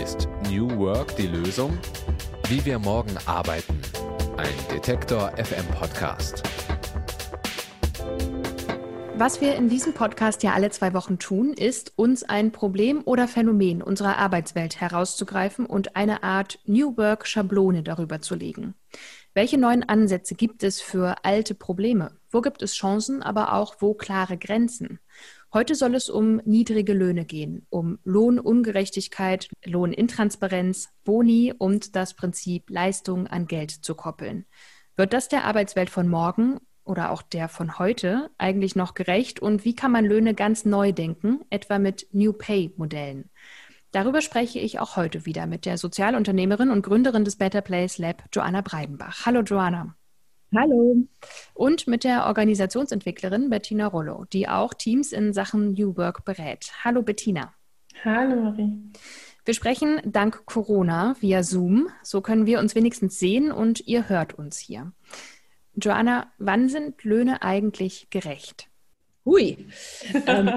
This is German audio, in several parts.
Ist New Work die Lösung? Wie wir morgen arbeiten. Ein Detektor FM Podcast. Was wir in diesem Podcast ja alle zwei Wochen tun, ist, uns ein Problem oder Phänomen unserer Arbeitswelt herauszugreifen und eine Art New Work-Schablone darüber zu legen. Welche neuen Ansätze gibt es für alte Probleme? Wo gibt es Chancen, aber auch wo klare Grenzen? Heute soll es um niedrige Löhne gehen, um Lohnungerechtigkeit, Lohnintransparenz, Boni und das Prinzip Leistung an Geld zu koppeln. Wird das der Arbeitswelt von morgen oder auch der von heute eigentlich noch gerecht und wie kann man Löhne ganz neu denken, etwa mit New Pay-Modellen? Darüber spreche ich auch heute wieder mit der Sozialunternehmerin und Gründerin des Better Place Lab, Joanna Breidenbach. Hallo Joanna. Hallo. Und mit der Organisationsentwicklerin Bettina Rollo, die auch Teams in Sachen New Work berät. Hallo Bettina. Hallo Marie. Wir sprechen dank Corona via Zoom. So können wir uns wenigstens sehen und ihr hört uns hier. Joanna, wann sind Löhne eigentlich gerecht? Hui. ähm,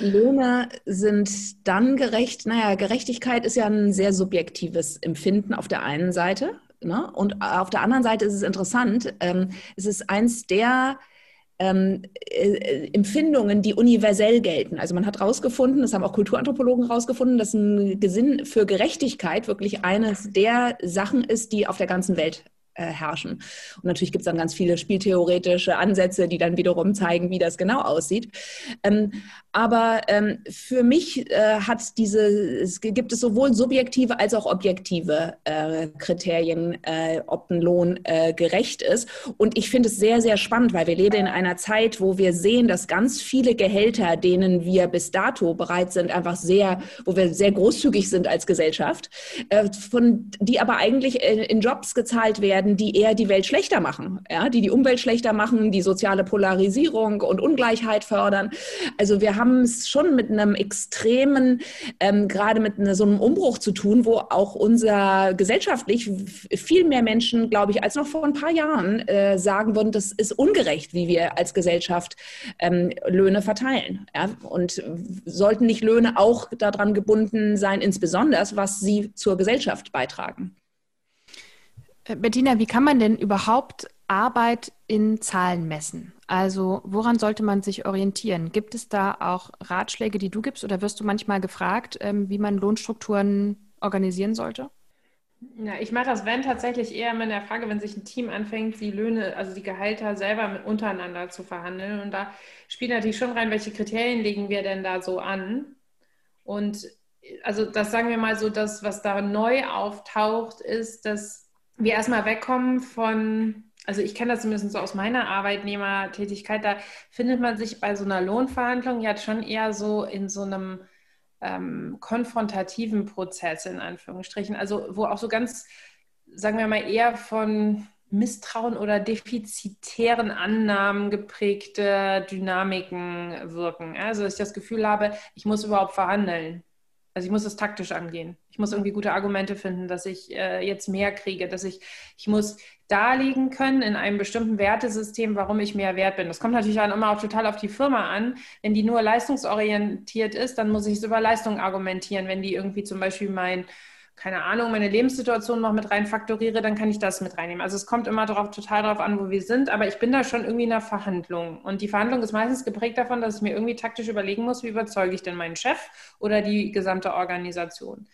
Löhne sind dann gerecht. Naja, Gerechtigkeit ist ja ein sehr subjektives Empfinden auf der einen Seite. Ne? Und auf der anderen Seite ist es interessant, ähm, es ist eins der ähm, äh, Empfindungen, die universell gelten. Also man hat herausgefunden, das haben auch Kulturanthropologen herausgefunden, dass ein Gesinn für Gerechtigkeit wirklich eines der Sachen ist, die auf der ganzen Welt äh, herrschen. Und natürlich gibt es dann ganz viele spieltheoretische Ansätze, die dann wiederum zeigen, wie das genau aussieht. Ähm, aber ähm, für mich äh, hat diese, es gibt es sowohl subjektive als auch objektive äh, Kriterien, äh, ob ein Lohn äh, gerecht ist. Und ich finde es sehr, sehr spannend, weil wir leben in einer Zeit, wo wir sehen, dass ganz viele Gehälter, denen wir bis dato bereit sind, einfach sehr, wo wir sehr großzügig sind als Gesellschaft, von, die aber eigentlich in, in Jobs gezahlt werden, werden, die eher die Welt schlechter machen, ja, die die Umwelt schlechter machen, die soziale Polarisierung und Ungleichheit fördern. Also wir haben es schon mit einem extremen, ähm, gerade mit eine, so einem Umbruch zu tun, wo auch unser gesellschaftlich viel mehr Menschen, glaube ich, als noch vor ein paar Jahren äh, sagen würden, das ist ungerecht, wie wir als Gesellschaft ähm, Löhne verteilen. Ja? Und sollten nicht Löhne auch daran gebunden sein, insbesondere was sie zur Gesellschaft beitragen? Äh, Bettina, wie kann man denn überhaupt Arbeit in Zahlen messen? Also woran sollte man sich orientieren? Gibt es da auch Ratschläge, die du gibst oder wirst du manchmal gefragt, ähm, wie man Lohnstrukturen organisieren sollte? Ja, ich mache das, wenn tatsächlich eher mit der Frage, wenn sich ein Team anfängt, die Löhne, also die Gehälter selber untereinander zu verhandeln. Und da spielt natürlich schon rein, welche Kriterien legen wir denn da so an? Und also das sagen wir mal so, das, was da neu auftaucht, ist, dass wir erstmal wegkommen von, also ich kenne das zumindest so aus meiner Arbeitnehmertätigkeit, da findet man sich bei so einer Lohnverhandlung ja schon eher so in so einem ähm, konfrontativen Prozess in Anführungsstrichen, also wo auch so ganz, sagen wir mal, eher von Misstrauen oder defizitären Annahmen geprägte Dynamiken wirken. Also dass ich das Gefühl habe, ich muss überhaupt verhandeln. Also ich muss es taktisch angehen. Ich muss irgendwie gute Argumente finden, dass ich äh, jetzt mehr kriege, dass ich, ich muss darlegen können in einem bestimmten Wertesystem, warum ich mehr wert bin. Das kommt natürlich dann immer auch total auf die Firma an. Wenn die nur leistungsorientiert ist, dann muss ich es über Leistung argumentieren. Wenn die irgendwie zum Beispiel mein keine Ahnung, meine Lebenssituation noch mit rein faktoriere, dann kann ich das mit reinnehmen. Also es kommt immer drauf, total darauf an, wo wir sind, aber ich bin da schon irgendwie in einer Verhandlung. Und die Verhandlung ist meistens geprägt davon, dass ich mir irgendwie taktisch überlegen muss, wie überzeuge ich denn meinen Chef oder die gesamte Organisation.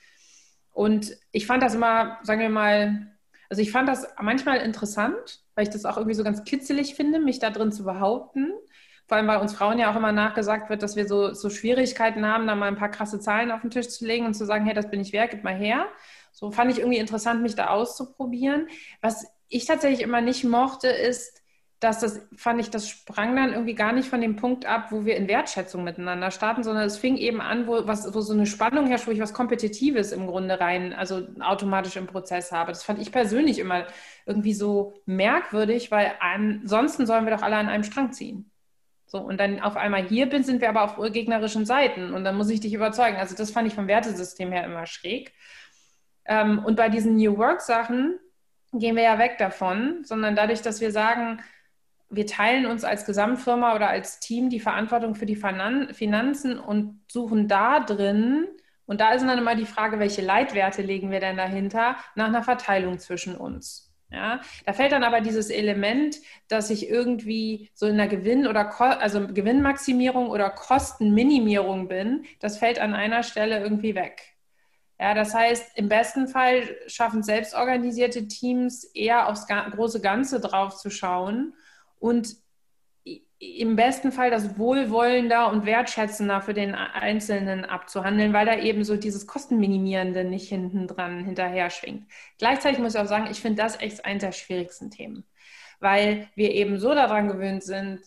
Und ich fand das immer, sagen wir mal, also ich fand das manchmal interessant, weil ich das auch irgendwie so ganz kitzelig finde, mich da drin zu behaupten vor allem weil uns Frauen ja auch immer nachgesagt wird, dass wir so, so Schwierigkeiten haben, da mal ein paar krasse Zahlen auf den Tisch zu legen und zu sagen, hey, das bin ich wert, gib mal her. So fand ich irgendwie interessant, mich da auszuprobieren. Was ich tatsächlich immer nicht mochte, ist, dass das, fand ich, das sprang dann irgendwie gar nicht von dem Punkt ab, wo wir in Wertschätzung miteinander starten, sondern es fing eben an, wo, was, wo so eine Spannung herrscht, wo ich was Kompetitives im Grunde rein, also automatisch im Prozess habe. Das fand ich persönlich immer irgendwie so merkwürdig, weil ansonsten sollen wir doch alle an einem Strang ziehen. So, und dann auf einmal hier bin, sind wir aber auf gegnerischen Seiten und dann muss ich dich überzeugen. Also das fand ich vom Wertesystem her immer schräg. Ähm, und bei diesen New Work-Sachen gehen wir ja weg davon, sondern dadurch, dass wir sagen, wir teilen uns als Gesamtfirma oder als Team die Verantwortung für die Finanzen und suchen da drin Und da ist dann immer die Frage, welche Leitwerte legen wir denn dahinter nach einer Verteilung zwischen uns. Ja, da fällt dann aber dieses Element, dass ich irgendwie so in der Gewinn- oder Ko also Gewinnmaximierung oder Kostenminimierung bin, das fällt an einer Stelle irgendwie weg. Ja, das heißt, im besten Fall schaffen selbstorganisierte Teams eher aufs große Ganze drauf zu schauen und im besten Fall das wohlwollender und wertschätzender für den Einzelnen abzuhandeln, weil da eben so dieses Kostenminimierende nicht hinten dran hinterher schwingt. Gleichzeitig muss ich auch sagen, ich finde das echt eines der schwierigsten Themen, weil wir eben so daran gewöhnt sind,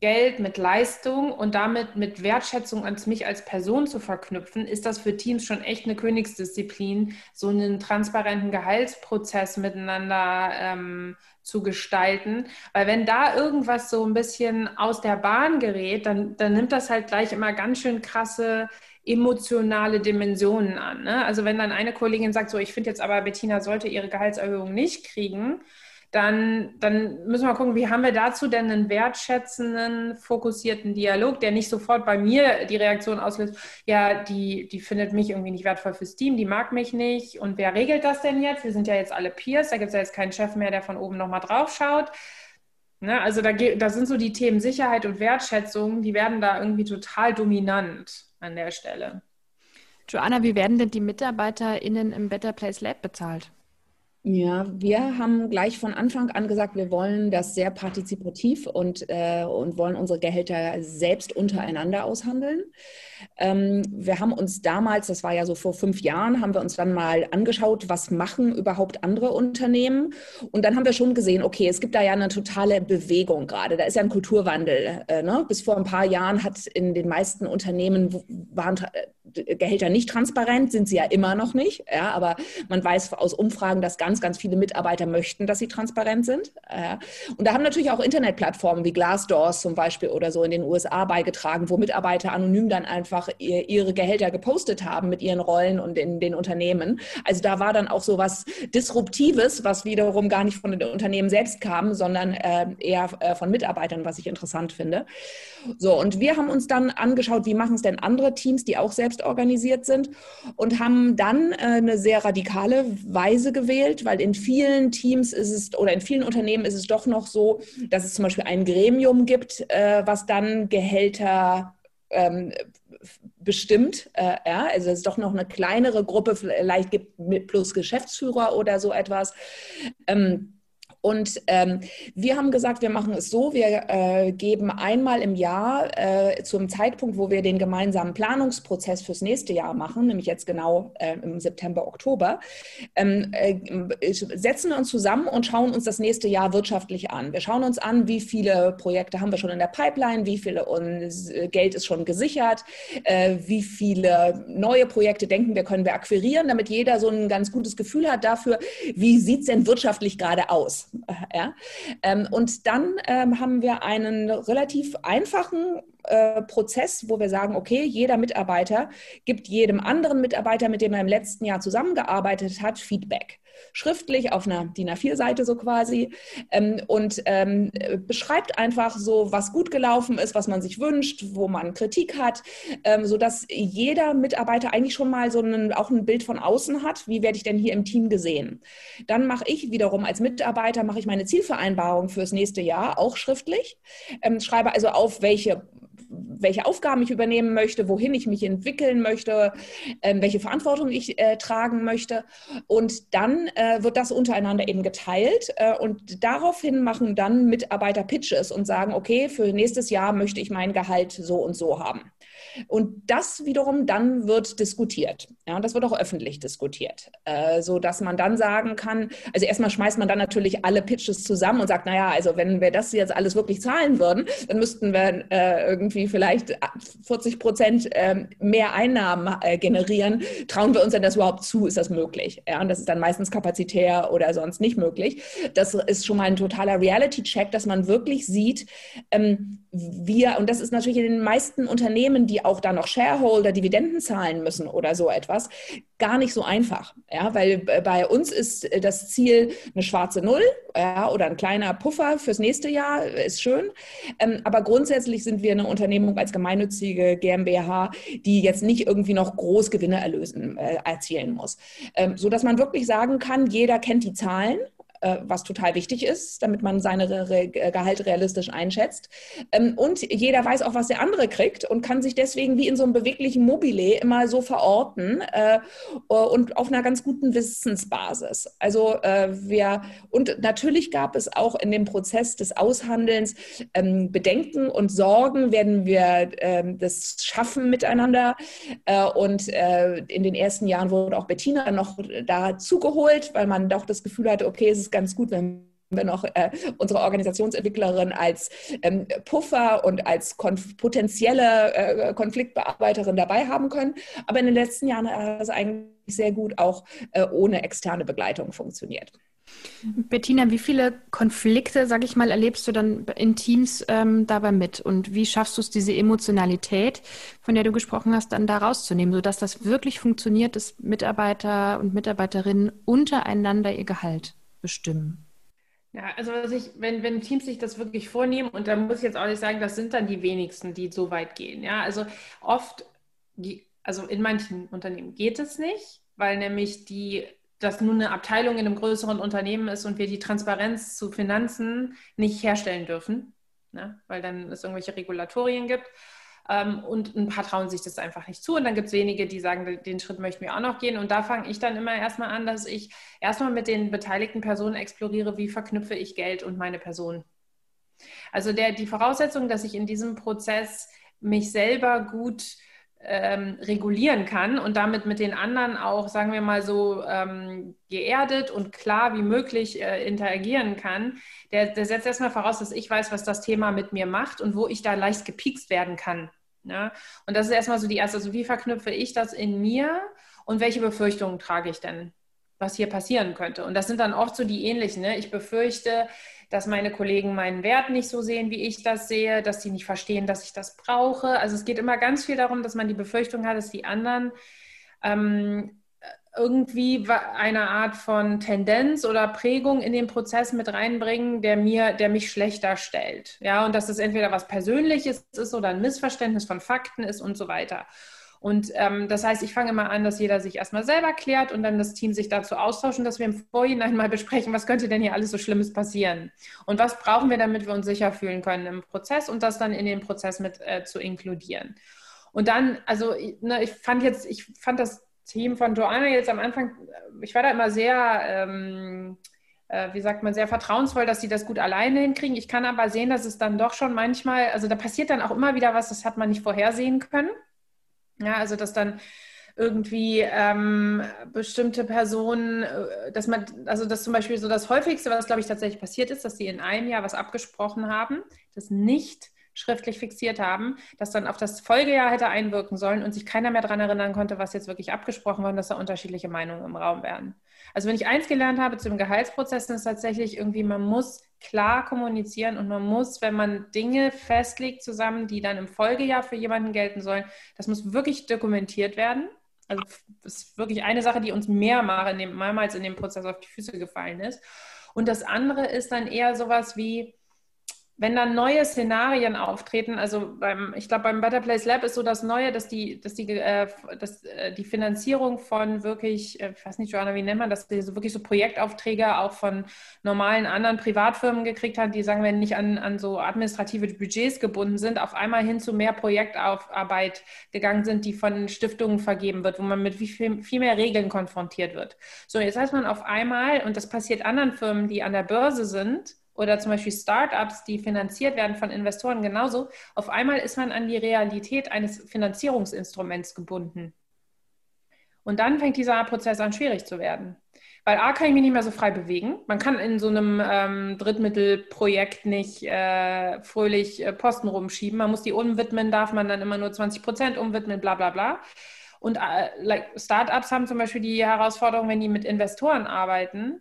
Geld mit Leistung und damit mit Wertschätzung an mich als Person zu verknüpfen, ist das für Teams schon echt eine Königsdisziplin, so einen transparenten Gehaltsprozess miteinander ähm, zu gestalten. Weil wenn da irgendwas so ein bisschen aus der Bahn gerät, dann, dann nimmt das halt gleich immer ganz schön krasse emotionale Dimensionen an. Ne? Also wenn dann eine Kollegin sagt, so ich finde jetzt aber, Bettina sollte ihre Gehaltserhöhung nicht kriegen, dann, dann müssen wir gucken, wie haben wir dazu denn einen wertschätzenden, fokussierten Dialog, der nicht sofort bei mir die Reaktion auslöst, ja, die, die findet mich irgendwie nicht wertvoll fürs Team, die mag mich nicht. Und wer regelt das denn jetzt? Wir sind ja jetzt alle Peers, da gibt es ja jetzt keinen Chef mehr, der von oben nochmal drauf schaut. Ne? Also da, da sind so die Themen Sicherheit und Wertschätzung, die werden da irgendwie total dominant an der Stelle. Joanna, wie werden denn die MitarbeiterInnen im Better Place Lab bezahlt? Ja, wir haben gleich von Anfang an gesagt, wir wollen das sehr partizipativ und, äh, und wollen unsere Gehälter selbst untereinander aushandeln. Ähm, wir haben uns damals, das war ja so vor fünf Jahren, haben wir uns dann mal angeschaut, was machen überhaupt andere Unternehmen. Und dann haben wir schon gesehen, okay, es gibt da ja eine totale Bewegung gerade. Da ist ja ein Kulturwandel. Äh, ne? Bis vor ein paar Jahren hat in den meisten Unternehmen waren Gehälter nicht transparent, sind sie ja immer noch nicht. Ja, aber man weiß aus Umfragen, dass ganz, ganz viele Mitarbeiter möchten, dass sie transparent sind. Ja. Und da haben natürlich auch Internetplattformen wie Glassdoors zum Beispiel oder so in den USA beigetragen, wo Mitarbeiter anonym dann einfach ihre Gehälter gepostet haben mit ihren Rollen und in den Unternehmen. Also da war dann auch so was Disruptives, was wiederum gar nicht von den Unternehmen selbst kam, sondern äh, eher äh, von Mitarbeitern, was ich interessant finde. So, und wir haben uns dann angeschaut, wie machen es denn andere Teams, die auch selbst organisiert sind und haben dann äh, eine sehr radikale Weise gewählt, weil in vielen Teams ist es oder in vielen Unternehmen ist es doch noch so, dass es zum Beispiel ein Gremium gibt, äh, was dann Gehälter ähm, bestimmt. Äh, ja, also es ist doch noch eine kleinere Gruppe, vielleicht gibt mit plus Geschäftsführer oder so etwas. Ähm, und ähm, wir haben gesagt, wir machen es so, wir äh, geben einmal im Jahr äh, zum Zeitpunkt, wo wir den gemeinsamen Planungsprozess fürs nächste Jahr machen, nämlich jetzt genau äh, im September, Oktober, ähm, äh, setzen wir uns zusammen und schauen uns das nächste Jahr wirtschaftlich an. Wir schauen uns an, wie viele Projekte haben wir schon in der Pipeline, wie viel äh, Geld ist schon gesichert, äh, wie viele neue Projekte denken wir, können wir akquirieren, damit jeder so ein ganz gutes Gefühl hat dafür, wie sieht es denn wirtschaftlich gerade aus. Ja? Ähm, und dann ähm, haben wir einen relativ einfachen äh, Prozess, wo wir sagen, okay, jeder Mitarbeiter gibt jedem anderen Mitarbeiter, mit dem er im letzten Jahr zusammengearbeitet hat, Feedback schriftlich auf einer DIN A4-Seite so quasi ähm, und ähm, beschreibt einfach so, was gut gelaufen ist, was man sich wünscht, wo man Kritik hat, ähm, sodass jeder Mitarbeiter eigentlich schon mal so einen, auch ein Bild von außen hat, wie werde ich denn hier im Team gesehen. Dann mache ich wiederum als Mitarbeiter, mache ich meine Zielvereinbarung fürs nächste Jahr auch schriftlich, ähm, schreibe also auf, welche welche Aufgaben ich übernehmen möchte, wohin ich mich entwickeln möchte, äh, welche Verantwortung ich äh, tragen möchte. Und dann äh, wird das untereinander eben geteilt. Äh, und daraufhin machen dann Mitarbeiter Pitches und sagen, okay, für nächstes Jahr möchte ich mein Gehalt so und so haben. Und das wiederum dann wird diskutiert. Ja, und das wird auch öffentlich diskutiert, äh, so man dann sagen kann, also erstmal schmeißt man dann natürlich alle Pitches zusammen und sagt, naja, also wenn wir das jetzt alles wirklich zahlen würden, dann müssten wir äh, irgendwie vielleicht 40 Prozent äh, mehr Einnahmen äh, generieren. Trauen wir uns denn das überhaupt zu? Ist das möglich? Ja, und das ist dann meistens kapazitär oder sonst nicht möglich. Das ist schon mal ein totaler Reality-Check, dass man wirklich sieht, ähm, wir, und das ist natürlich in den meisten Unternehmen, die auch da noch Shareholder Dividenden zahlen müssen oder so etwas, gar nicht so einfach. Ja, weil bei uns ist das Ziel eine schwarze Null ja, oder ein kleiner Puffer fürs nächste Jahr, ist schön. Ähm, aber grundsätzlich sind wir eine Unternehmung als gemeinnützige GmbH, die jetzt nicht irgendwie noch Großgewinne erlösen, äh, erzielen muss. Ähm, so dass man wirklich sagen kann, jeder kennt die Zahlen äh, was total wichtig ist, damit man seine Re Gehalte realistisch einschätzt. Ähm, und jeder weiß auch, was der andere kriegt und kann sich deswegen wie in so einem beweglichen Mobile immer so verorten äh, und auf einer ganz guten Wissensbasis. Also äh, wir, und natürlich gab es auch in dem Prozess des Aushandelns ähm, Bedenken und Sorgen, werden wir ähm, das schaffen miteinander. und in den ersten Jahren wurde auch Bettina noch dazu geholt, weil man doch das Gefühl hatte, okay, es ist ganz gut, wenn wir noch äh, unsere Organisationsentwicklerin als ähm, Puffer und als konf potenzielle äh, Konfliktbearbeiterin dabei haben können. Aber in den letzten Jahren hat es eigentlich sehr gut auch äh, ohne externe Begleitung funktioniert. Bettina, wie viele Konflikte, sag ich mal, erlebst du dann in Teams ähm, dabei mit? Und wie schaffst du es, diese Emotionalität, von der du gesprochen hast, dann da rauszunehmen, sodass das wirklich funktioniert, dass Mitarbeiter und Mitarbeiterinnen untereinander ihr Gehalt bestimmen? Ja, also ich, wenn, wenn Teams sich das wirklich vornehmen, und da muss ich jetzt auch nicht sagen, das sind dann die wenigsten, die so weit gehen. Ja, also oft, also in manchen Unternehmen geht es nicht, weil nämlich die das nun eine Abteilung in einem größeren Unternehmen ist und wir die Transparenz zu Finanzen nicht herstellen dürfen, ne? weil dann es irgendwelche Regulatorien gibt. Ähm, und ein paar trauen sich das einfach nicht zu. Und dann gibt es wenige, die sagen, den Schritt möchten wir auch noch gehen. Und da fange ich dann immer erstmal an, dass ich erstmal mit den beteiligten Personen exploriere, wie verknüpfe ich Geld und meine Person. Also der, die Voraussetzung, dass ich in diesem Prozess mich selber gut ähm, regulieren kann und damit mit den anderen auch, sagen wir mal so, ähm, geerdet und klar wie möglich äh, interagieren kann, der, der setzt erstmal voraus, dass ich weiß, was das Thema mit mir macht und wo ich da leicht gepikst werden kann. Ja? Und das ist erstmal so die erste, also wie verknüpfe ich das in mir und welche Befürchtungen trage ich denn, was hier passieren könnte? Und das sind dann oft so die ähnlichen. Ne? Ich befürchte, dass meine Kollegen meinen Wert nicht so sehen, wie ich das sehe, dass sie nicht verstehen, dass ich das brauche. Also es geht immer ganz viel darum, dass man die Befürchtung hat, dass die anderen ähm, irgendwie eine Art von Tendenz oder Prägung in den Prozess mit reinbringen, der mir, der mich schlechter stellt. Ja, und dass es entweder was Persönliches ist oder ein Missverständnis von Fakten ist und so weiter. Und ähm, das heißt, ich fange immer an, dass jeder sich erstmal selber klärt und dann das Team sich dazu austauscht und dass wir im Vorhinein mal besprechen, was könnte denn hier alles so Schlimmes passieren und was brauchen wir, damit wir uns sicher fühlen können im Prozess und das dann in den Prozess mit äh, zu inkludieren. Und dann, also ne, ich fand jetzt, ich fand das Team von Joanna jetzt am Anfang, ich war da immer sehr, ähm, äh, wie sagt man, sehr vertrauensvoll, dass sie das gut alleine hinkriegen. Ich kann aber sehen, dass es dann doch schon manchmal, also da passiert dann auch immer wieder was, das hat man nicht vorhersehen können. Ja, also dass dann irgendwie ähm, bestimmte Personen, äh, dass man, also das zum Beispiel so das häufigste, was glaube ich tatsächlich passiert ist, dass sie in einem Jahr was abgesprochen haben, das nicht schriftlich fixiert haben, das dann auf das Folgejahr hätte einwirken sollen und sich keiner mehr daran erinnern konnte, was jetzt wirklich abgesprochen war und dass da unterschiedliche Meinungen im Raum werden. Also wenn ich eins gelernt habe zum Gehaltsprozess, dann ist tatsächlich irgendwie, man muss klar kommunizieren und man muss, wenn man Dinge festlegt zusammen, die dann im Folgejahr für jemanden gelten sollen, das muss wirklich dokumentiert werden. Also das ist wirklich eine Sache, die uns mehrmals in dem, Prozess auf die Füße gefallen ist. Und das andere ist dann eher sowas wie, wenn dann neue Szenarien auftreten, also beim, ich glaube, beim Better Place Lab ist so das Neue, dass die, dass die, äh, dass, äh, die Finanzierung von wirklich, äh, ich weiß nicht, Joanna, wie nennt man das, so wirklich so Projektaufträge auch von normalen anderen Privatfirmen gekriegt hat, die sagen, wenn nicht an, an so administrative Budgets gebunden sind, auf einmal hin zu mehr Projektarbeit gegangen sind, die von Stiftungen vergeben wird, wo man mit viel, viel mehr Regeln konfrontiert wird. So, jetzt heißt man auf einmal, und das passiert anderen Firmen, die an der Börse sind, oder zum Beispiel Startups, die finanziert werden von Investoren genauso. Auf einmal ist man an die Realität eines Finanzierungsinstruments gebunden. Und dann fängt dieser Prozess an, schwierig zu werden. Weil A kann ich mich nicht mehr so frei bewegen. Man kann in so einem ähm, Drittmittelprojekt nicht äh, fröhlich äh, Posten rumschieben. Man muss die umwidmen, darf man dann immer nur 20 Prozent umwidmen, bla bla bla. Und äh, like Startups haben zum Beispiel die Herausforderung, wenn die mit Investoren arbeiten,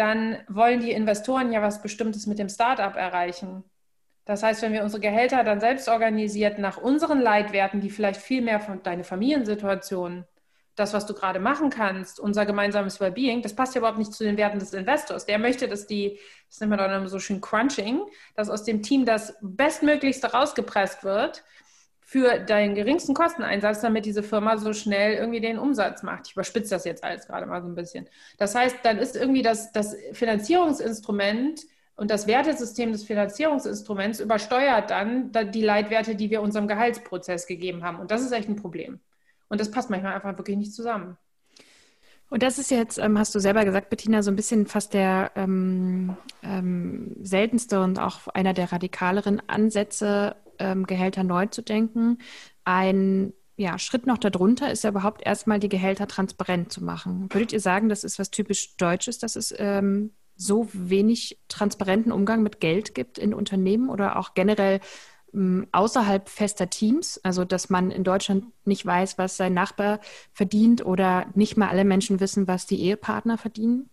dann wollen die Investoren ja was Bestimmtes mit dem Startup erreichen. Das heißt, wenn wir unsere Gehälter dann selbst organisiert nach unseren Leitwerten, die vielleicht viel mehr von deiner Familiensituation, das, was du gerade machen kannst, unser gemeinsames Wellbeing, das passt ja überhaupt nicht zu den Werten des Investors. Der möchte, dass die, das nennt man dann so schön Crunching, dass aus dem Team das Bestmöglichste rausgepresst wird für deinen geringsten Kosteneinsatz, damit diese Firma so schnell irgendwie den Umsatz macht. Ich überspitze das jetzt alles gerade mal so ein bisschen. Das heißt, dann ist irgendwie das, das Finanzierungsinstrument und das Wertesystem des Finanzierungsinstruments übersteuert dann die Leitwerte, die wir unserem Gehaltsprozess gegeben haben. Und das ist echt ein Problem. Und das passt manchmal einfach wirklich nicht zusammen. Und das ist jetzt, ähm, hast du selber gesagt, Bettina, so ein bisschen fast der ähm, ähm, seltenste und auch einer der radikaleren Ansätze, ähm, Gehälter neu zu denken. Ein ja, Schritt noch darunter ist ja überhaupt erstmal die Gehälter transparent zu machen. Würdet ihr sagen, das ist was typisch Deutsches, dass es ähm, so wenig transparenten Umgang mit Geld gibt in Unternehmen oder auch generell ähm, außerhalb fester Teams? Also, dass man in Deutschland nicht weiß, was sein Nachbar verdient oder nicht mal alle Menschen wissen, was die Ehepartner verdienen?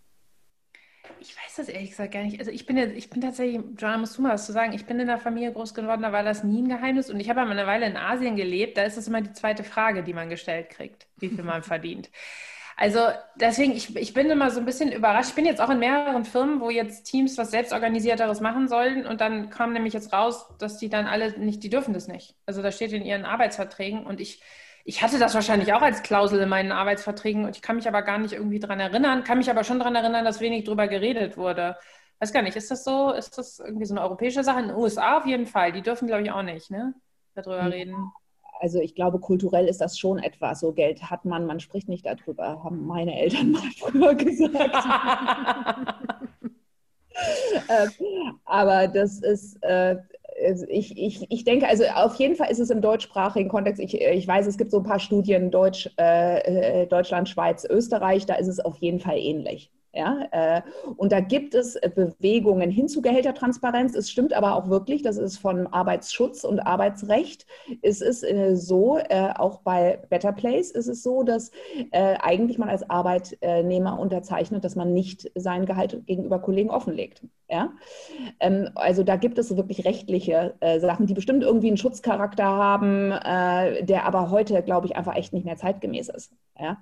Ich weiß das ehrlich gesagt gar nicht. Also ich bin ja, ich bin tatsächlich, Joanna, musst du mal was zu sagen. Ich bin in der Familie groß geworden, da war das nie ein Geheimnis. Und ich habe ja eine Weile in Asien gelebt, da ist das immer die zweite Frage, die man gestellt kriegt, wie viel man verdient. Also deswegen, ich, ich bin immer so ein bisschen überrascht. Ich bin jetzt auch in mehreren Firmen, wo jetzt Teams was selbstorganisierteres machen sollen und dann kam nämlich jetzt raus, dass die dann alle nicht, die dürfen das nicht. Also da steht in ihren Arbeitsverträgen und ich ich hatte das wahrscheinlich auch als Klausel in meinen Arbeitsverträgen und ich kann mich aber gar nicht irgendwie daran erinnern, kann mich aber schon daran erinnern, dass wenig drüber geredet wurde. Weiß gar nicht, ist das so? Ist das irgendwie so eine europäische Sache? In den USA auf jeden Fall. Die dürfen, glaube ich, auch nicht, ne? Darüber ja. reden. Also ich glaube, kulturell ist das schon etwas. So Geld hat man, man spricht nicht darüber, haben meine Eltern mal früher gesagt. äh, aber das ist, äh, ich, ich, ich denke, also auf jeden Fall ist es im deutschsprachigen Kontext, ich, ich weiß, es gibt so ein paar Studien, Deutsch, äh, äh Deutschland, Schweiz, Österreich, da ist es auf jeden Fall ähnlich. Ja, äh, und da gibt es äh, Bewegungen hin zu Gehältertransparenz. Es stimmt aber auch wirklich, das ist von Arbeitsschutz und Arbeitsrecht. Es ist äh, so, auch bei Better Place ist es so, dass eigentlich man als Arbeitnehmer unterzeichnet, dass man nicht sein Gehalt gegenüber Kollegen offenlegt. Ja? Ähm, also da gibt es wirklich rechtliche Sachen, die bestimmt irgendwie einen Schutzcharakter haben, der aber heute, glaube ich, einfach echt nicht mehr zeitgemäß ist. Ja?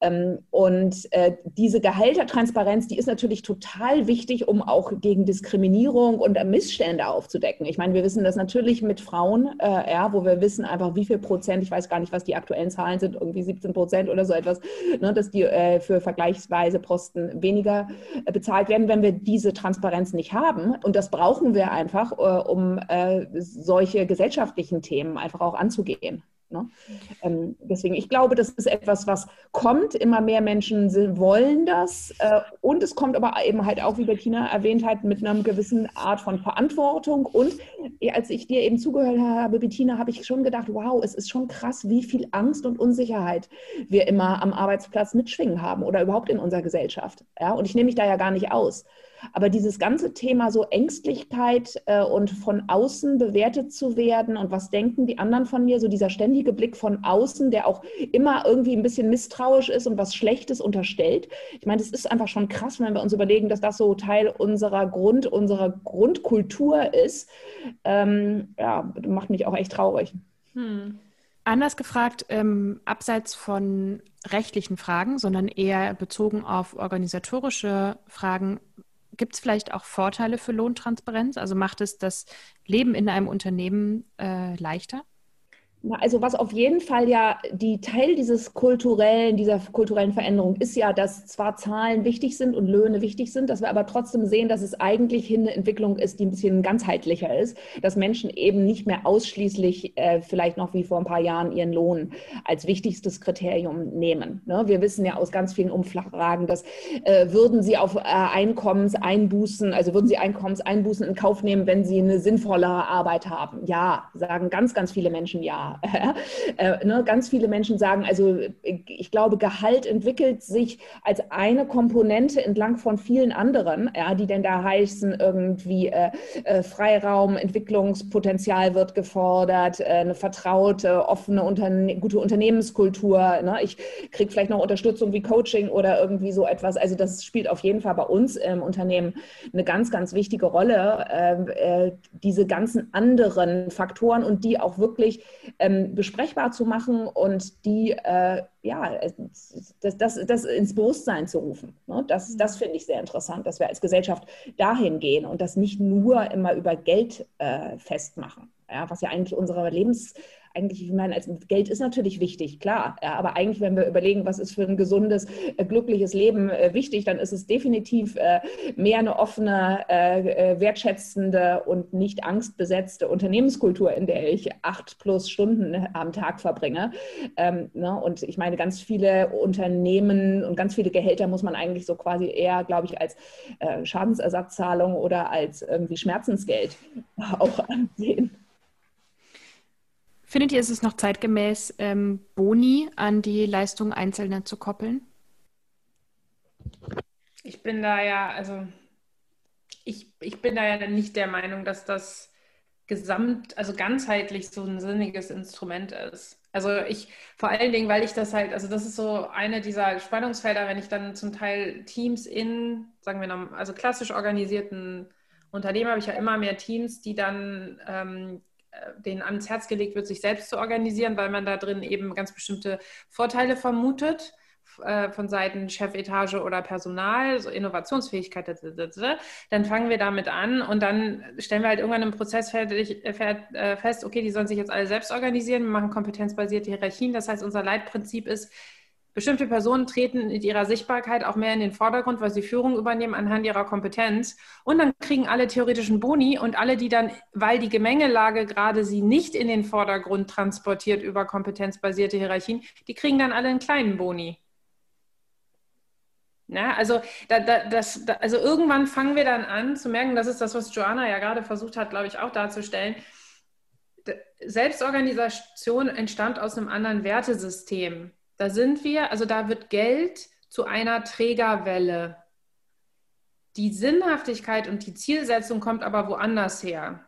Ähm, und diese Gehältertransparenz Transparenz, die ist natürlich total wichtig, um auch gegen Diskriminierung und Missstände aufzudecken. Ich meine, wir wissen das natürlich mit Frauen, äh, ja, wo wir wissen einfach, wie viel Prozent, ich weiß gar nicht, was die aktuellen Zahlen sind, irgendwie 17 Prozent oder so etwas, ne, dass die äh, für vergleichsweise Posten weniger äh, bezahlt werden, wenn wir diese Transparenz nicht haben. Und das brauchen wir einfach, äh, um äh, solche gesellschaftlichen Themen einfach auch anzugehen. Ne? Ähm, deswegen, ich glaube, das ist etwas, was kommt. Immer mehr Menschen wollen das. Äh, und es kommt aber eben halt auch, wie Bettina erwähnt hat, mit einer gewissen Art von Verantwortung. Und als ich dir eben zugehört habe, Bettina, habe ich schon gedacht, wow, es ist schon krass, wie viel Angst und Unsicherheit wir immer am Arbeitsplatz mitschwingen haben oder überhaupt in unserer Gesellschaft. Ja? Und ich nehme mich da ja gar nicht aus. Aber dieses ganze Thema so Ängstlichkeit äh, und von außen bewertet zu werden und was denken die anderen von mir, so dieser ständige Blick von außen, der auch immer irgendwie ein bisschen misstrauisch ist und was Schlechtes unterstellt. Ich meine, das ist einfach schon krass, wenn wir uns überlegen, dass das so Teil unserer Grund, unserer Grundkultur ist. Ähm, ja, macht mich auch echt traurig. Hm. Anders gefragt, ähm, abseits von rechtlichen Fragen, sondern eher bezogen auf organisatorische Fragen, Gibt es vielleicht auch Vorteile für Lohntransparenz? Also macht es das Leben in einem Unternehmen äh, leichter? Also was auf jeden Fall ja die Teil dieses kulturellen, dieser kulturellen Veränderung ist ja, dass zwar Zahlen wichtig sind und Löhne wichtig sind, dass wir aber trotzdem sehen, dass es eigentlich eine Entwicklung ist, die ein bisschen ganzheitlicher ist, dass Menschen eben nicht mehr ausschließlich äh, vielleicht noch wie vor ein paar Jahren ihren Lohn als wichtigstes Kriterium nehmen. Ne? Wir wissen ja aus ganz vielen Umfragen, dass äh, würden sie auf äh, Einkommenseinbußen, also würden sie Einkommenseinbußen in Kauf nehmen, wenn sie eine sinnvollere Arbeit haben. Ja, sagen ganz, ganz viele Menschen ja. äh, ne, ganz viele Menschen sagen, also ich glaube, Gehalt entwickelt sich als eine Komponente entlang von vielen anderen, die denn da heißen, irgendwie äh, äh, Freiraum, Entwicklungspotenzial wird gefordert, äh, eine vertraute, offene, gute Unternehmenskultur. Ne? Ich kriege vielleicht noch Unterstützung wie Coaching oder irgendwie so etwas. Also das spielt auf jeden Fall bei uns im Unternehmen eine ganz, ganz wichtige Rolle, ähm, äh, diese ganzen anderen Faktoren und die auch wirklich ähm, besprechbar zu machen und die äh, ja, das, das, das ins Bewusstsein zu rufen. Ne? Das, das finde ich sehr interessant, dass wir als Gesellschaft dahin gehen und das nicht nur immer über Geld äh, festmachen, ja, was ja eigentlich unsere Lebens eigentlich, ich meine, als Geld ist natürlich wichtig, klar. Ja, aber eigentlich, wenn wir überlegen, was ist für ein gesundes, äh, glückliches Leben äh, wichtig, dann ist es definitiv äh, mehr eine offene, wertschätzende und nicht angstbesetzte Unternehmenskultur, in der ich acht plus Stunden am Tag verbringe. Ähm, ne? Und ich meine, ganz viele Unternehmen und ganz viele Gehälter muss man eigentlich so quasi eher, glaube ich, als Schadensersatzzahlung oder als irgendwie Schmerzensgeld auch ansehen. Findet ihr, ist es noch zeitgemäß, ähm, Boni an die Leistung Einzelner zu koppeln? Ich bin da ja, also ich, ich bin da ja nicht der Meinung, dass das gesamt, also ganzheitlich so ein sinniges Instrument ist. Also ich, vor allen Dingen, weil ich das halt, also das ist so eine dieser Spannungsfelder, wenn ich dann zum Teil Teams in, sagen wir noch, also klassisch organisierten Unternehmen habe ich ja immer mehr Teams, die dann ähm, äh, denen ans Herz gelegt wird, sich selbst zu organisieren, weil man da drin eben ganz bestimmte Vorteile vermutet äh, von Seiten Chefetage oder Personal, so Innovationsfähigkeit, dann fangen wir damit an und dann stellen wir halt irgendwann im Prozess äh, fest, okay, die sollen sich jetzt alle selbst organisieren, wir machen kompetenzbasierte Hierarchien. Das heißt, unser Leitprinzip ist, Bestimmte Personen treten in ihrer Sichtbarkeit auch mehr in den Vordergrund, weil sie Führung übernehmen anhand ihrer Kompetenz. Und dann kriegen alle theoretischen Boni und alle, die dann, weil die Gemengelage gerade sie nicht in den Vordergrund transportiert über kompetenzbasierte Hierarchien, die kriegen dann alle einen kleinen Boni. Ja, also, da, da, das, da, also irgendwann fangen wir dann an zu merken, das ist das, was Joanna ja gerade versucht hat, glaube ich, auch darzustellen. Selbstorganisation entstand aus einem anderen Wertesystem. Da sind wir, also da wird Geld zu einer Trägerwelle. Die Sinnhaftigkeit und die Zielsetzung kommt aber woanders her.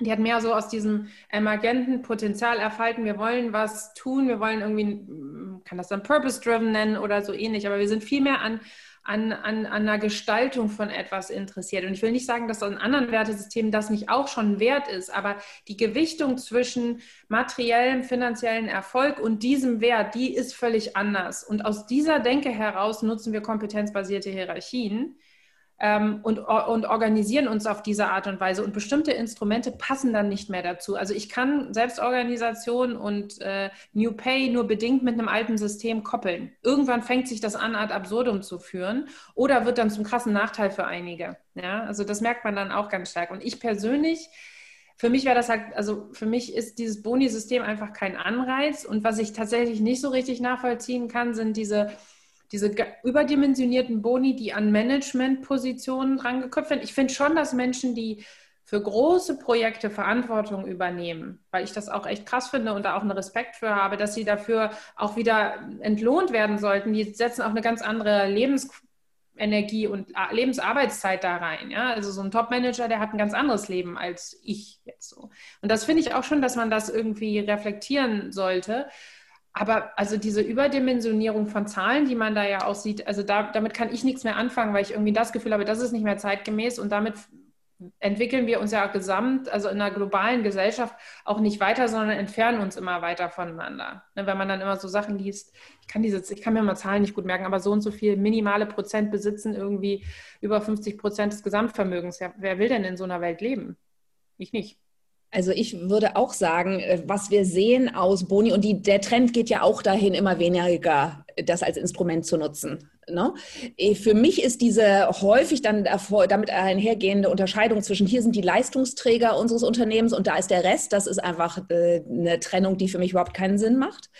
Die hat mehr so aus diesem emergenten Potenzial erfalten. Wir wollen was tun, wir wollen irgendwie, kann das dann Purpose-Driven nennen oder so ähnlich, aber wir sind viel mehr an an, an, an einer Gestaltung von etwas interessiert. Und ich will nicht sagen, dass in anderen Wertesystemen das nicht auch schon wert ist, aber die Gewichtung zwischen materiellem, finanziellen Erfolg und diesem Wert, die ist völlig anders. Und aus dieser Denke heraus nutzen wir kompetenzbasierte Hierarchien und, und organisieren uns auf diese Art und Weise. Und bestimmte Instrumente passen dann nicht mehr dazu. Also ich kann Selbstorganisation und äh, New Pay nur bedingt mit einem alten System koppeln. Irgendwann fängt sich das an, ad absurdum zu führen oder wird dann zum krassen Nachteil für einige. Ja, also das merkt man dann auch ganz stark. Und ich persönlich für mich wäre das halt, also für mich ist dieses Boni-System einfach kein Anreiz. Und was ich tatsächlich nicht so richtig nachvollziehen kann, sind diese diese überdimensionierten Boni, die an Managementpositionen rangeköpft werden. Ich finde schon, dass Menschen, die für große Projekte Verantwortung übernehmen, weil ich das auch echt krass finde und da auch einen Respekt für habe, dass sie dafür auch wieder entlohnt werden sollten. Die setzen auch eine ganz andere Lebensenergie und Lebensarbeitszeit da rein. Ja? Also so ein Top-Manager, der hat ein ganz anderes Leben als ich jetzt so. Und das finde ich auch schon, dass man das irgendwie reflektieren sollte. Aber also diese Überdimensionierung von Zahlen, die man da ja aussieht, also da, damit kann ich nichts mehr anfangen, weil ich irgendwie das Gefühl habe, das ist nicht mehr zeitgemäß und damit entwickeln wir uns ja gesamt, also in einer globalen Gesellschaft auch nicht weiter, sondern entfernen uns immer weiter voneinander. Ne, wenn man dann immer so Sachen liest, ich kann diese, ich kann mir mal Zahlen nicht gut merken, aber so und so viel minimale Prozent besitzen irgendwie über 50 Prozent des Gesamtvermögens. Ja, wer will denn in so einer Welt leben? Ich nicht. Also ich würde auch sagen, äh, was wir sehen aus Boni, und die, der Trend geht ja auch dahin, immer weniger das als Instrument zu nutzen. Ne? Äh, für mich ist diese häufig dann damit einhergehende Unterscheidung zwischen hier sind die Leistungsträger unseres Unternehmens und da ist der Rest, das ist einfach äh, eine Trennung, die für mich überhaupt keinen Sinn macht.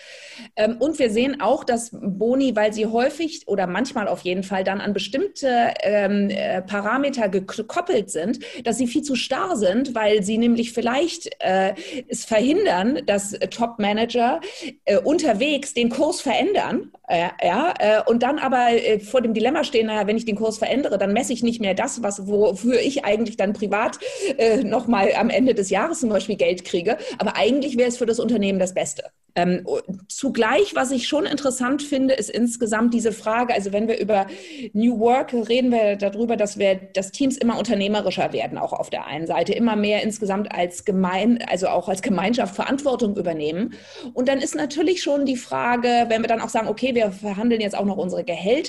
Ähm, und wir sehen auch, dass Boni, weil sie häufig oder manchmal auf jeden Fall dann an bestimmte ähm, äh, Parameter gekoppelt sind, dass sie viel zu starr sind, weil sie nämlich vielleicht es verhindern, dass Top-Manager unterwegs den Kurs verändern ja, und dann aber äh, vor dem Dilemma stehen, naja, wenn ich den Kurs verändere, dann messe ich nicht mehr das, was, wofür ich eigentlich dann privat äh, nochmal am Ende des Jahres zum Beispiel Geld kriege. Aber eigentlich wäre es für das Unternehmen das Beste. Ähm, zugleich, was ich schon interessant finde, ist insgesamt diese Frage, also wenn wir über New Work reden wir darüber, dass wir, dass Teams immer unternehmerischer werden, auch auf der einen Seite, immer mehr insgesamt als gemein, also auch als Gemeinschaft Verantwortung übernehmen. Und dann ist natürlich schon die Frage, wenn wir dann auch sagen, okay, wir verhandeln jetzt auch noch unsere Gehälter,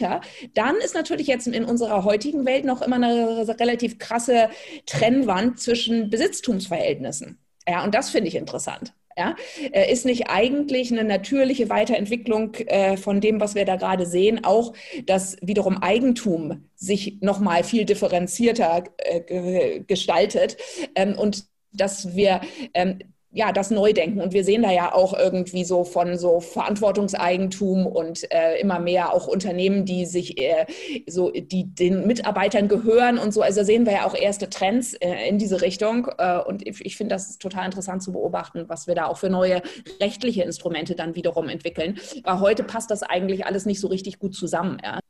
dann ist natürlich jetzt in unserer heutigen Welt noch immer eine relativ krasse Trennwand zwischen Besitztumsverhältnissen. Ja, und das finde ich interessant. Ja, äh, ist nicht eigentlich eine natürliche Weiterentwicklung äh, von dem, was wir da gerade sehen, auch dass wiederum Eigentum sich nochmal viel differenzierter äh, gestaltet ähm, und dass wir ähm, ja, das Neudenken. Und wir sehen da ja auch irgendwie so von so Verantwortungseigentum und äh, immer mehr auch Unternehmen, die sich äh, so, die den Mitarbeitern gehören und so. Also sehen wir ja auch erste Trends äh, in diese Richtung. Äh, und ich, ich finde das total interessant zu beobachten, was wir da auch für neue rechtliche Instrumente dann wiederum entwickeln. Weil heute passt das eigentlich alles nicht so richtig gut zusammen. Ja.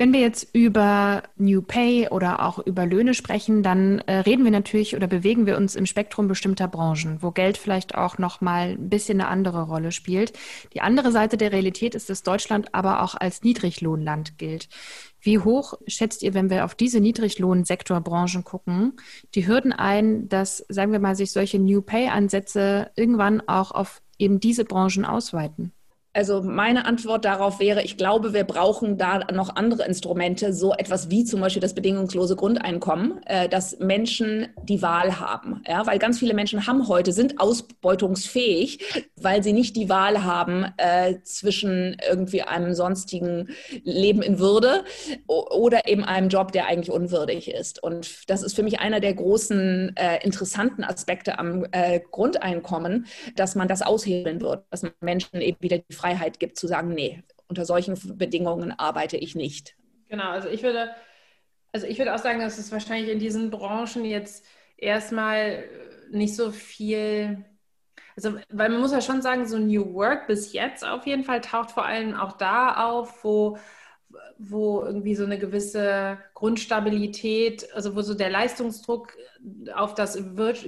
Wenn wir jetzt über New Pay oder auch über Löhne sprechen, dann äh, reden wir natürlich oder bewegen wir uns im Spektrum bestimmter Branchen, wo Geld vielleicht auch noch mal ein bisschen eine andere Rolle spielt. Die andere Seite der Realität ist, dass Deutschland aber auch als Niedriglohnland gilt. Wie hoch schätzt ihr, wenn wir auf diese Niedriglohnsektorbranchen gucken, die Hürden ein, dass, sagen wir mal, sich solche New Pay-Ansätze irgendwann auch auf eben diese Branchen ausweiten? Also meine Antwort darauf wäre, ich glaube, wir brauchen da noch andere Instrumente, so etwas wie zum Beispiel das bedingungslose Grundeinkommen, äh, dass Menschen die Wahl haben. Ja, weil ganz viele Menschen haben heute, sind ausbeutungsfähig, weil sie nicht die Wahl haben äh, zwischen irgendwie einem sonstigen Leben in Würde oder eben einem Job, der eigentlich unwürdig ist. Und das ist für mich einer der großen äh, interessanten Aspekte am äh, Grundeinkommen, dass man das aushebeln wird, dass man Menschen eben wieder die Freiheit gibt, zu sagen, nee, unter solchen Bedingungen arbeite ich nicht. Genau, also ich würde, also ich würde auch sagen, dass es wahrscheinlich in diesen Branchen jetzt erstmal nicht so viel, also weil man muss ja schon sagen, so New Work bis jetzt auf jeden Fall taucht vor allem auch da auf, wo wo irgendwie so eine gewisse Grundstabilität, also wo so der Leistungsdruck auf das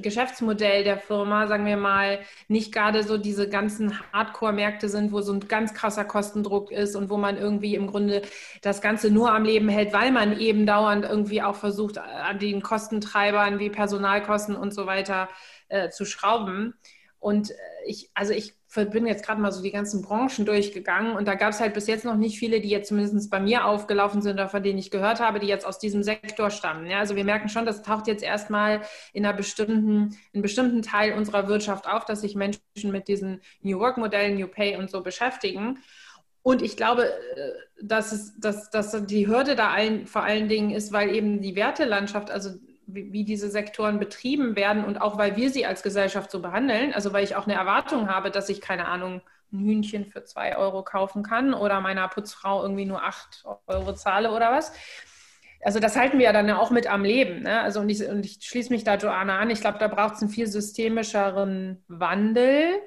Geschäftsmodell der Firma, sagen wir mal, nicht gerade so diese ganzen Hardcore-Märkte sind, wo so ein ganz krasser Kostendruck ist und wo man irgendwie im Grunde das Ganze nur am Leben hält, weil man eben dauernd irgendwie auch versucht, an den Kostentreibern wie Personalkosten und so weiter äh, zu schrauben. Und äh, ich, also ich bin jetzt gerade mal so die ganzen Branchen durchgegangen und da gab es halt bis jetzt noch nicht viele, die jetzt zumindest bei mir aufgelaufen sind oder von denen ich gehört habe, die jetzt aus diesem Sektor stammen. Ja, also wir merken schon, das taucht jetzt erstmal in einer bestimmten, in einem bestimmten Teil unserer Wirtschaft auf, dass sich Menschen mit diesen New Work-Modellen, New Pay und so beschäftigen. Und ich glaube, äh, dass, es, dass, dass die Hürde da allen, vor allen Dingen ist, weil eben die Wertelandschaft, also wie, wie, diese Sektoren betrieben werden und auch weil wir sie als Gesellschaft so behandeln, also weil ich auch eine Erwartung habe, dass ich keine Ahnung, ein Hühnchen für zwei Euro kaufen kann oder meiner Putzfrau irgendwie nur acht Euro zahle oder was. Also das halten wir ja dann ja auch mit am Leben. Ne? Also und ich, und ich schließe mich da Joanna an. Ich glaube, da braucht es einen viel systemischeren Wandel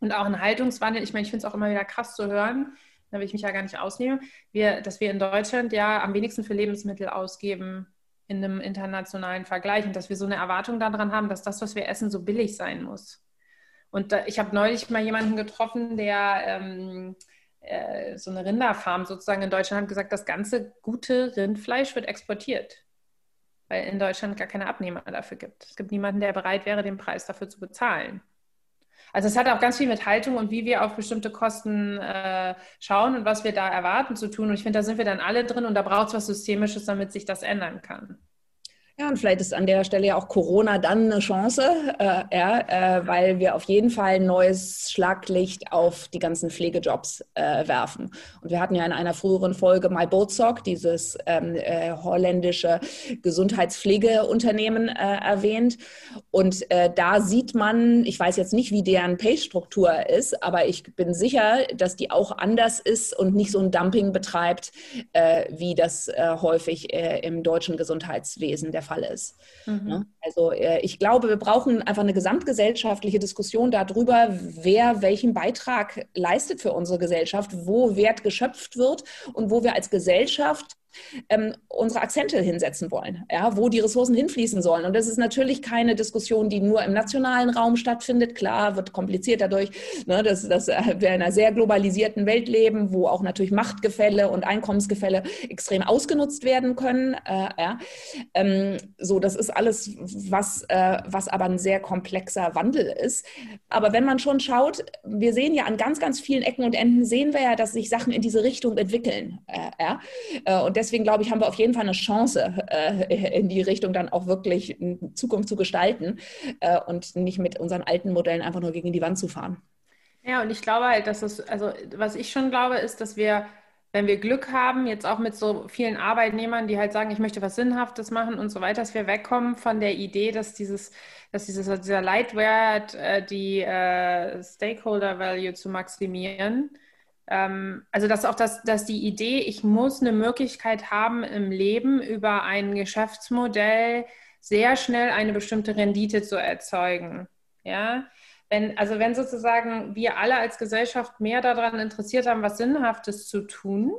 und auch einen Haltungswandel. Ich meine, ich finde es auch immer wieder krass zu hören, da will ich mich ja gar nicht ausnehmen, wir, dass wir in Deutschland ja am wenigsten für Lebensmittel ausgeben in einem internationalen Vergleich und dass wir so eine Erwartung daran haben, dass das, was wir essen, so billig sein muss. Und da, ich habe neulich mal jemanden getroffen, der ähm, äh, so eine Rinderfarm sozusagen in Deutschland hat gesagt, das ganze gute Rindfleisch wird exportiert, weil in Deutschland gar keine Abnehmer dafür gibt. Es gibt niemanden, der bereit wäre, den Preis dafür zu bezahlen. Also es hat auch ganz viel mit Haltung und wie wir auf bestimmte Kosten äh, schauen und was wir da erwarten zu tun. Und ich finde, da sind wir dann alle drin und da braucht es was Systemisches, damit sich das ändern kann. Ja, und vielleicht ist an der Stelle ja auch Corona dann eine Chance, äh, ja, äh, weil wir auf jeden Fall ein neues Schlaglicht auf die ganzen Pflegejobs äh, werfen. Und wir hatten ja in einer früheren Folge mal Bozok, dieses ähm, äh, holländische Gesundheitspflegeunternehmen, äh, erwähnt. Und äh, da sieht man, ich weiß jetzt nicht, wie deren Pay-Struktur ist, aber ich bin sicher, dass die auch anders ist und nicht so ein Dumping betreibt, wie das häufig im deutschen Gesundheitswesen der Fall Fall ist. Mhm. Ne? Also äh, ich glaube, wir brauchen einfach eine gesamtgesellschaftliche Diskussion darüber, wer welchen Beitrag leistet für unsere Gesellschaft, wo Wert geschöpft wird und wo wir als Gesellschaft ähm, unsere Akzente hinsetzen wollen, ja, wo die Ressourcen hinfließen sollen. Und das ist natürlich keine Diskussion, die nur im nationalen Raum stattfindet. Klar, wird kompliziert dadurch, ne, dass, dass wir in einer sehr globalisierten Welt leben, wo auch natürlich Machtgefälle und Einkommensgefälle extrem ausgenutzt werden können. Äh, ja. ähm, so, das ist alles, was, äh, was aber ein sehr komplexer Wandel ist. Aber wenn man schon schaut, wir sehen ja an ganz, ganz vielen Ecken und Enden, sehen wir ja, dass sich Sachen in diese Richtung entwickeln. Äh, ja. Äh, und deswegen glaube ich, haben wir auf jeden Fall eine Chance, äh, in die Richtung dann auch wirklich Zukunft zu gestalten äh, und nicht mit unseren alten Modellen einfach nur gegen die Wand zu fahren. Ja, und ich glaube halt, dass es, also was ich schon glaube, ist, dass wir, wenn wir Glück haben, jetzt auch mit so vielen Arbeitnehmern, die halt sagen, ich möchte was Sinnhaftes machen und so weiter, dass wir wegkommen von der Idee, dass dieses, dass dieses, dieser Leitwert, äh, die äh, Stakeholder Value zu maximieren, also dass auch das, dass die Idee, ich muss eine Möglichkeit haben im Leben über ein Geschäftsmodell sehr schnell eine bestimmte Rendite zu erzeugen. Ja, wenn, also wenn sozusagen wir alle als Gesellschaft mehr daran interessiert haben, was Sinnhaftes zu tun,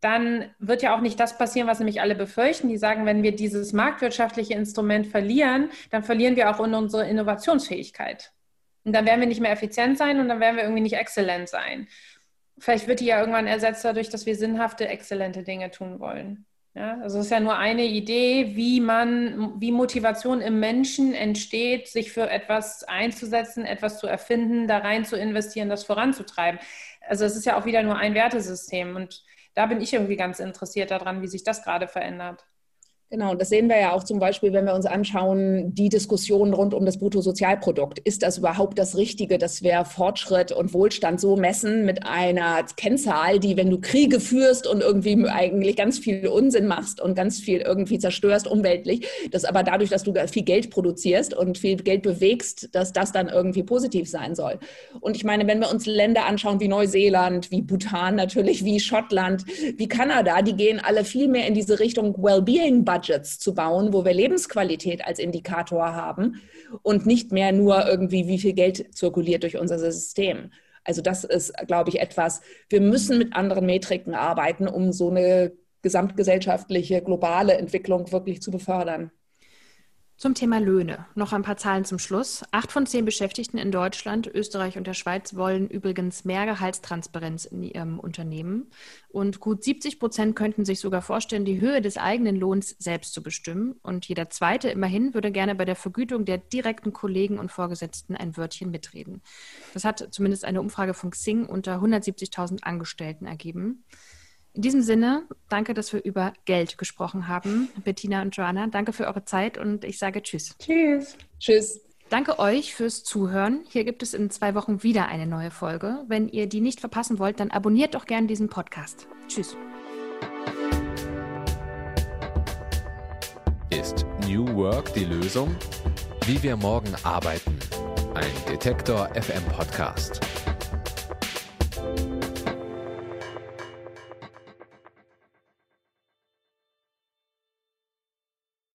dann wird ja auch nicht das passieren, was nämlich alle befürchten. Die sagen, wenn wir dieses marktwirtschaftliche Instrument verlieren, dann verlieren wir auch unsere Innovationsfähigkeit. Und dann werden wir nicht mehr effizient sein und dann werden wir irgendwie nicht exzellent sein vielleicht wird die ja irgendwann ersetzt dadurch, dass wir sinnhafte, exzellente Dinge tun wollen. Ja, also es ist ja nur eine Idee, wie man, wie Motivation im Menschen entsteht, sich für etwas einzusetzen, etwas zu erfinden, da rein zu investieren, das voranzutreiben. Also es ist ja auch wieder nur ein Wertesystem und da bin ich irgendwie ganz interessiert daran, wie sich das gerade verändert. Genau, das sehen wir ja auch zum Beispiel, wenn wir uns anschauen, die Diskussion rund um das Bruttosozialprodukt. Ist das überhaupt das Richtige, dass wir Fortschritt und Wohlstand so messen mit einer Kennzahl, die, wenn du Kriege führst und irgendwie eigentlich ganz viel Unsinn machst und ganz viel irgendwie zerstörst umweltlich, dass aber dadurch, dass du viel Geld produzierst und viel Geld bewegst, dass das dann irgendwie positiv sein soll. Und ich meine, wenn wir uns Länder anschauen wie Neuseeland, wie Bhutan natürlich, wie Schottland, wie Kanada, die gehen alle viel mehr in diese Richtung Wellbeing-Budget Budgets zu bauen, wo wir Lebensqualität als Indikator haben und nicht mehr nur irgendwie, wie viel Geld zirkuliert durch unser System. Also das ist, glaube ich, etwas, wir müssen mit anderen Metriken arbeiten, um so eine gesamtgesellschaftliche, globale Entwicklung wirklich zu befördern. Zum Thema Löhne. Noch ein paar Zahlen zum Schluss. Acht von zehn Beschäftigten in Deutschland, Österreich und der Schweiz wollen übrigens mehr Gehaltstransparenz in ihrem Unternehmen. Und gut 70 Prozent könnten sich sogar vorstellen, die Höhe des eigenen Lohns selbst zu bestimmen. Und jeder Zweite immerhin würde gerne bei der Vergütung der direkten Kollegen und Vorgesetzten ein Wörtchen mitreden. Das hat zumindest eine Umfrage von Xing unter 170.000 Angestellten ergeben. In diesem Sinne, danke, dass wir über Geld gesprochen haben. Bettina und Joanna, danke für eure Zeit und ich sage Tschüss. Tschüss. Tschüss. Danke euch fürs Zuhören. Hier gibt es in zwei Wochen wieder eine neue Folge. Wenn ihr die nicht verpassen wollt, dann abonniert doch gerne diesen Podcast. Tschüss. Ist New Work die Lösung? Wie wir morgen arbeiten. Ein Detektor FM Podcast.